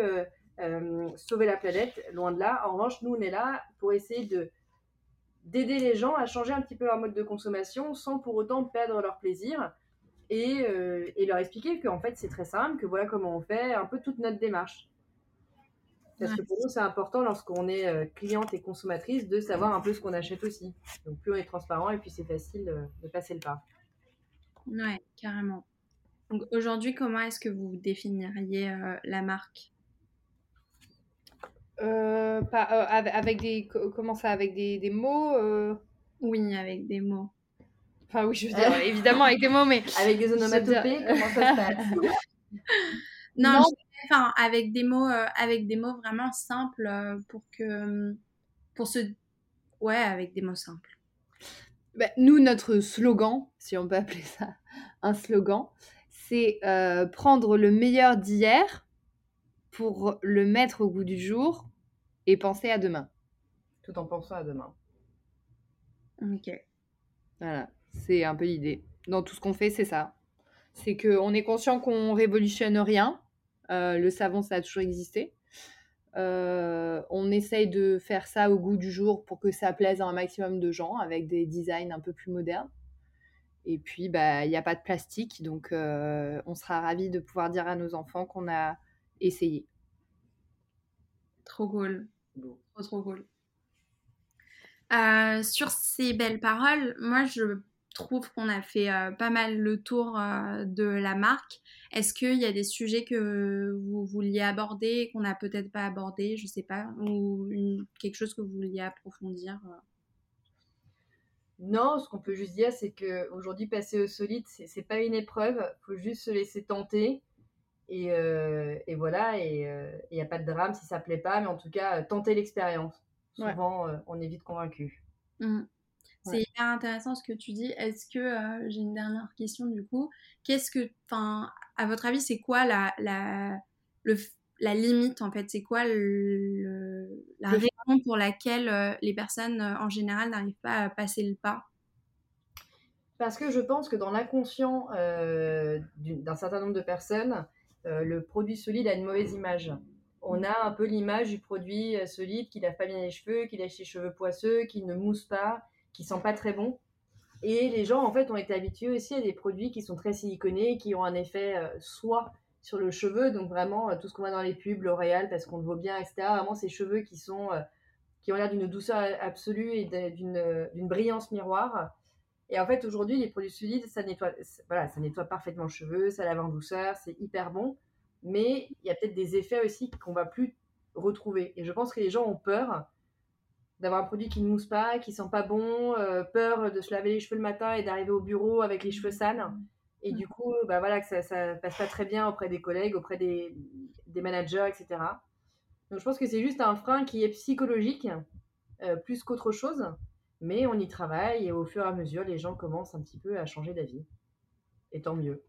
euh, sauver la planète, loin de là. En revanche, nous, on est là pour essayer de d'aider les gens à changer un petit peu leur mode de consommation sans pour autant perdre leur plaisir et, euh, leur expliquer qu'en fait c'est très simple, que voilà comment on fait un peu toute notre démarche. Parce que pour nous c'est important lorsqu'on est euh, cliente et consommatrice de savoir un peu ce qu'on achète aussi. Donc plus on est transparent et puis c'est facile euh, de passer le pas. Ouais, carrément. Donc aujourd'hui, comment est-ce que vous définiriez la marque? Euh, pas, euh, avec des. Comment ça Avec des, des mots euh? Oui, avec des mots. Enfin, oui, je veux dire, évidemment, avec des mots, mais. Avec des onomatopées, comment ça se passe? Non, enfin, avec des mots, avec des mots vraiment simples pour que. Pour ce. Ouais, avec des mots simples. Bah, nous, notre slogan, si on peut appeler ça un slogan, c'est prendre le meilleur d'hier pour le mettre au goût du jour et penser à demain. Tout en pensant à demain. Ok. Voilà, c'est un peu l'idée. Dans tout ce qu'on fait, c'est ça. C'est qu'on est conscient qu'on révolutionne rien. Euh, le savon, ça a toujours existé. Euh, on essaye de faire ça au goût du jour pour que ça plaise à un maximum de gens avec des designs un peu plus modernes. Et puis, bah, il n'y a pas de plastique, donc euh, on sera ravis de pouvoir dire à nos enfants qu'on a essayer. Trop cool. Trop, trop cool. Euh, sur ces belles paroles, moi je trouve qu'on a fait euh, pas mal le tour euh, de la marque. Est-ce qu'il y a des sujets que vous vouliez aborder, qu'on n'a peut-être pas abordé, je sais pas, ou quelque chose que vous vouliez approfondir Non, ce qu'on peut juste dire, c'est qu'aujourd'hui, passer au solide, c'est pas une épreuve, il faut juste se laisser tenter. Et, euh, et voilà, et il euh, n'y a pas de drame si ça plaît pas, mais en tout cas, tenter l'expérience. Souvent, euh, on est vite convaincu. Mmh. C'est hyper intéressant ce que tu dis. Est-ce que, j'ai une dernière question du coup, qu'est-ce que, enfin, à votre avis, c'est quoi la, la, le, la limite en fait? C'est quoi le, la raison pour laquelle les personnes en général n'arrivent pas à passer le pas? Parce que je pense que dans l'inconscient d'un certain nombre de personnes, euh, le produit solide a une mauvaise image. On a un peu l'image du produit euh, solide qui lave pas bien les cheveux, qui laisse les cheveux poisseux, qui ne mousse pas, qui sent pas très bon. Et les gens, en fait, ont été habitués aussi à des produits qui sont très siliconés, qui ont un effet euh, soit sur le cheveu, donc vraiment tout ce qu'on voit dans les pubs, L'Oréal, parce qu'on le voit bien, etc. Vraiment ces cheveux qui sont qui ont l'air d'une douceur absolue et d'une brillance miroir. Et en fait, aujourd'hui, les produits solides, ça nettoie, voilà, ça nettoie parfaitement le cheveu, ça lave en douceur, c'est hyper bon. Mais il y a peut-être des effets aussi qu'on va plus retrouver. Et je pense que les gens ont peur d'avoir un produit qui ne mousse pas, qui sent pas bon, euh, peur de se laver les cheveux le matin et d'arriver au bureau avec les cheveux sales. Et du coup, bah voilà, que ça, ça passe pas très bien auprès des collègues, auprès des, des managers, etc. Donc je pense que c'est juste un frein qui est psychologique, euh, plus qu'autre chose. Mais on y travaille et au fur et à mesure, les gens commencent un petit peu à changer d'avis. Et tant mieux.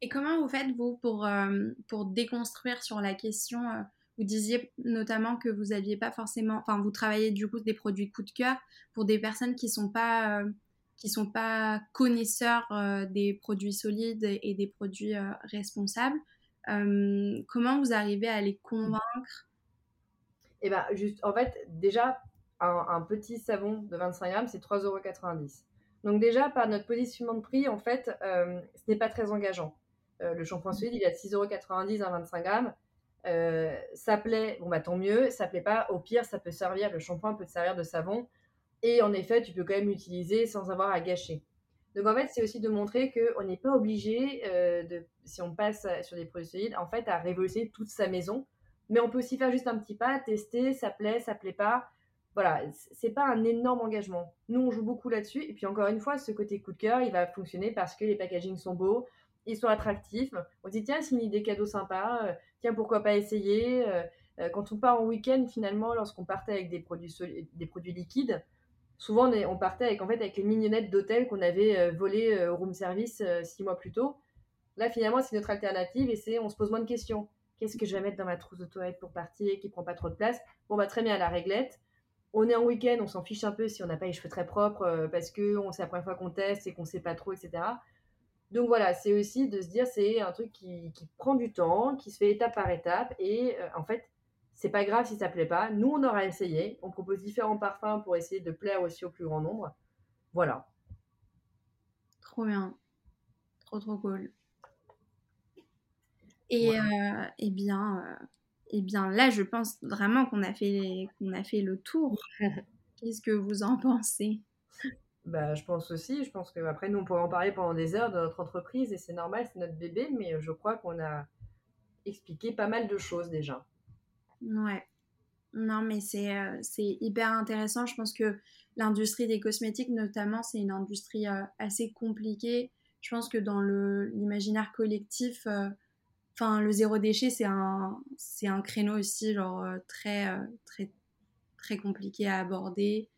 Et comment vous faites, vous, pour, euh, pour déconstruire sur la question euh, Vous disiez notamment que vous n'aviez pas forcément. Enfin, vous travaillez du coup des produits coup de cœur pour des personnes qui ne sont pas. Euh, qui sont pas connaisseurs des produits solides et des produits responsables. comment vous arrivez à les convaincre? Eh bien, juste, en fait, déjà, un, petit savon de 25 grammes, c'est 3,90 euros. Donc déjà, par notre positionnement de prix, en fait, euh, ce n'est pas très engageant. Euh, le shampoing solide, il est à 6,90 euros à 25 grammes. Euh, ça plaît, bon bah tant mieux. Ça plaît pas, au pire, ça peut servir, le shampoing peut servir de savon Et en effet, tu peux quand même l'utiliser sans avoir à gâcher. Donc en fait, c'est aussi de montrer qu'on n'est pas obligé, de, si on passe sur des produits solides, en fait, à révolutionner toute sa maison. Mais on peut aussi faire juste un petit pas, tester, ça plaît, ça plaît pas. Voilà, c'est pas un énorme engagement. Nous, on joue beaucoup là-dessus. Et puis encore une fois, ce côté coup de cœur, il va fonctionner parce que les packagings sont beaux, ils sont attractifs. On dit, tiens, c'est une idée cadeau sympa, euh, tiens, pourquoi pas essayer. Euh, quand on part en week-end, finalement, lorsqu'on partait avec des produits, des produits liquides, souvent on, partait avec, en fait, avec les mignonnettes d'hôtel qu'on avait euh, volées euh, au room service euh, six mois plus tôt. Là, finalement, c'est notre alternative et c'est on se pose moins de questions. Qu'est-ce que je vais mettre dans ma trousse de toilette pour partir qui prend pas trop de place? Bon, bah très bien, à la réglette. On est en week-end, on s'en fiche un peu si on n'a pas les cheveux très propres parce que c'est la première fois qu'on teste et qu'on sait pas trop, etc. Donc voilà, c'est aussi de se dire c'est un truc qui, qui, prend du temps, qui se fait étape par étape et en fait c'est pas grave si ça plaît pas. Nous, on aura essayé. On propose différents parfums pour essayer de plaire aussi au plus grand nombre. Voilà. Trop bien. Trop, trop cool. Et, euh, eh bien, euh, eh bien, là, je pense vraiment qu'on a, fait, qu'on a fait le tour. Qu'est-ce que vous en pensez? Bah, je pense aussi. Je pense qu'après, nous, on pourrait en parler pendant des heures de notre entreprise et c'est normal, c'est notre bébé, mais je crois qu'on a expliqué pas mal de choses déjà. Ouais. Non, mais c'est euh, c'est hyper intéressant. Je pense que l'industrie des cosmétiques, notamment, c'est une industrie euh, assez compliquée. Je pense que dans l'imaginaire collectif, euh, enfin, le zéro déchet, c'est un, c'est un créneau aussi, genre, très, très, très compliqué à aborder.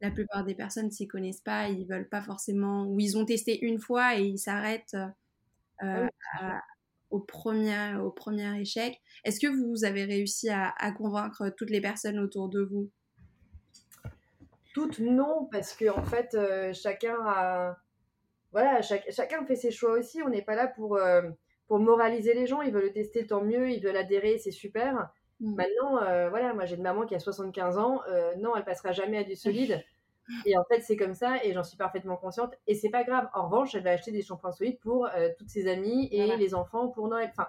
La plupart des personnes s'y connaissent pas, ils veulent pas forcément, ou ils ont testé une fois et ils s'arrêtent ah à, au premier, au premier échec. Est-ce que vous avez réussi à, convaincre toutes les personnes autour de vous? Toutes non, parce que en fait, euh, chacun a, voilà, chacun fait ses choix aussi. On n'est pas là pour euh, pour moraliser les gens. Ils veulent le tester, tant mieux. Ils veulent adhérer, c'est super. Mm. Maintenant, euh, voilà, moi j'ai une maman qui a 75 ans. non, elle passera jamais à du solide. Et en fait, c'est comme ça et j'en suis parfaitement consciente. Et c'est pas grave. En revanche, elle va acheter des shampoings solides pour euh, toutes ses amies et les enfants pour Noël. Enfin,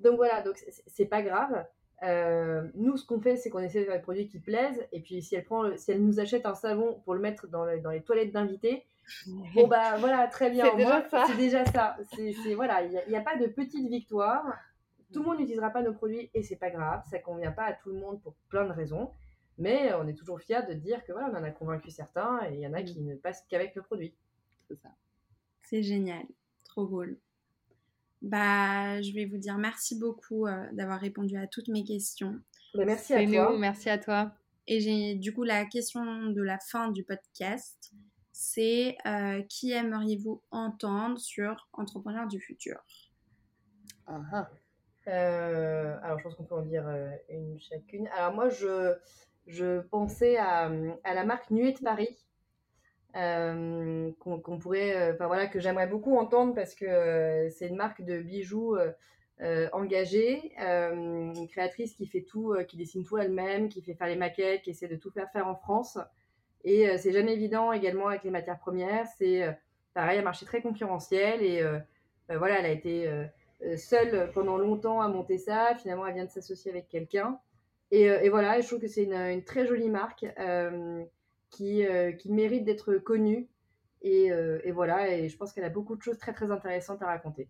donc voilà, donc c'est pas grave. Euh, nous, ce qu'on fait, c'est qu'on essaie de faire des produits qui plaisent. Et puis, si elle, prend, si elle nous achète un savon pour le mettre dans, dans les toilettes d'invités, bon bah voilà, très bien. C'est déjà ça. C'est déjà ça. C'est voilà, il n'y a, a, pas de petite victoire. Tout le monde n'utilisera pas nos produits et c'est pas grave. Ça convient pas à tout le monde pour plein de raisons. Mais on est toujours fiers de dire que voilà, on en a convaincu certains et il y en a qui ne passent qu'avec le produit. C'est ça. C'est génial. Trop cool. Bah, je vais vous dire merci beaucoup euh, d'avoir répondu à toutes mes questions. Bah, merci à toi. merci à toi. Et j'ai du coup la question de la fin du podcast, c'est euh, qui aimeriez-vous entendre sur Entrepreneur du futur? Ah, ah. Euh, alors je pense qu'on peut en dire une chacune. Alors moi je je pensais à, la marque Nuée de Paris. Euh, qu'on pourrait, euh, enfin voilà, que j'aimerais beaucoup entendre parce que euh, c'est une marque de bijoux engagée, une créatrice qui fait tout, qui dessine tout elle-même, qui fait faire les maquettes, qui essaie de tout faire faire en France. Et c'est jamais évident également avec les matières premières. C'est pareil, un marché très concurrentiel et voilà, elle a été seule pendant longtemps à monter ça. Finalement, elle vient de s'associer avec quelqu'un. Euh, et, voilà, je trouve que c'est une, très jolie marque euh, qui, euh, qui, mérite d'être connue. Et, voilà, et je pense qu'elle a beaucoup de choses très très intéressantes à raconter.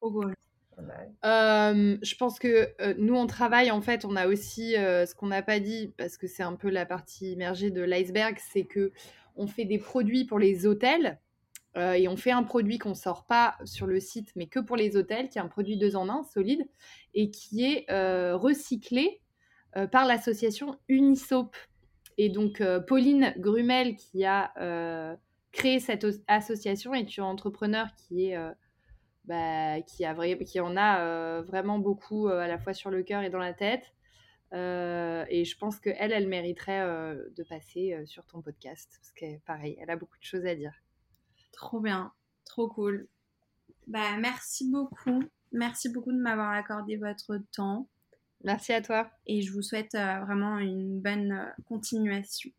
Trop cool. Je pense que nous, on travaille, en fait, on a aussi ce qu'on n'a pas dit, parce que c'est un peu la partie immergée de l'iceberg, c'est que on fait des produits pour les hôtels. et on fait un produit qu'on sort pas sur le site, mais que pour les hôtels, qui est un produit deux en un, solide, et qui est recyclé par l'association Unisop. Et donc, Pauline Grumel, qui a créé cette association, est une entrepreneur qui est... Bah, qui, a qui en a vraiment beaucoup à la fois sur le cœur et dans la tête. et je pense qu'elle, elle mériterait de passer sur ton podcast parce que pareil, elle a beaucoup de choses à dire. Trop bien, trop cool. Bah, merci beaucoup Merci beaucoup de m'avoir accordé votre temps. Merci à toi. Et je vous souhaite euh, vraiment une bonne euh, continuation.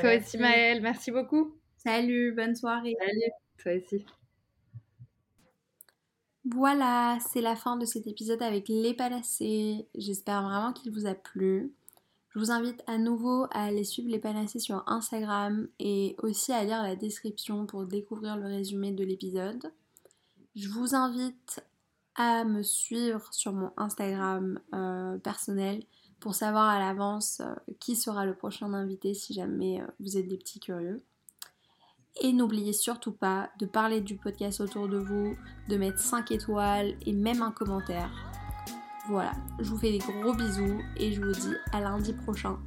Toi aussi, Maëlle. Merci beaucoup. Salut, bonne soirée. Salut, toi aussi. Voilà, c'est la fin de cet épisode avec les palacés. J'espère vraiment qu'il vous a plu. Je vous invite à nouveau à aller suivre les panacées sur Instagram et aussi à lire la description pour découvrir le résumé de l'épisode. Je vous invite à me suivre sur mon Instagram euh, personnel pour savoir à l'avance euh, qui sera le prochain invité si jamais euh, vous êtes des petits curieux. Et n'oubliez surtout pas de parler du podcast autour de vous, de mettre 5 étoiles et même un commentaire. Voilà, je vous fais des gros bisous et je vous dis à lundi prochain.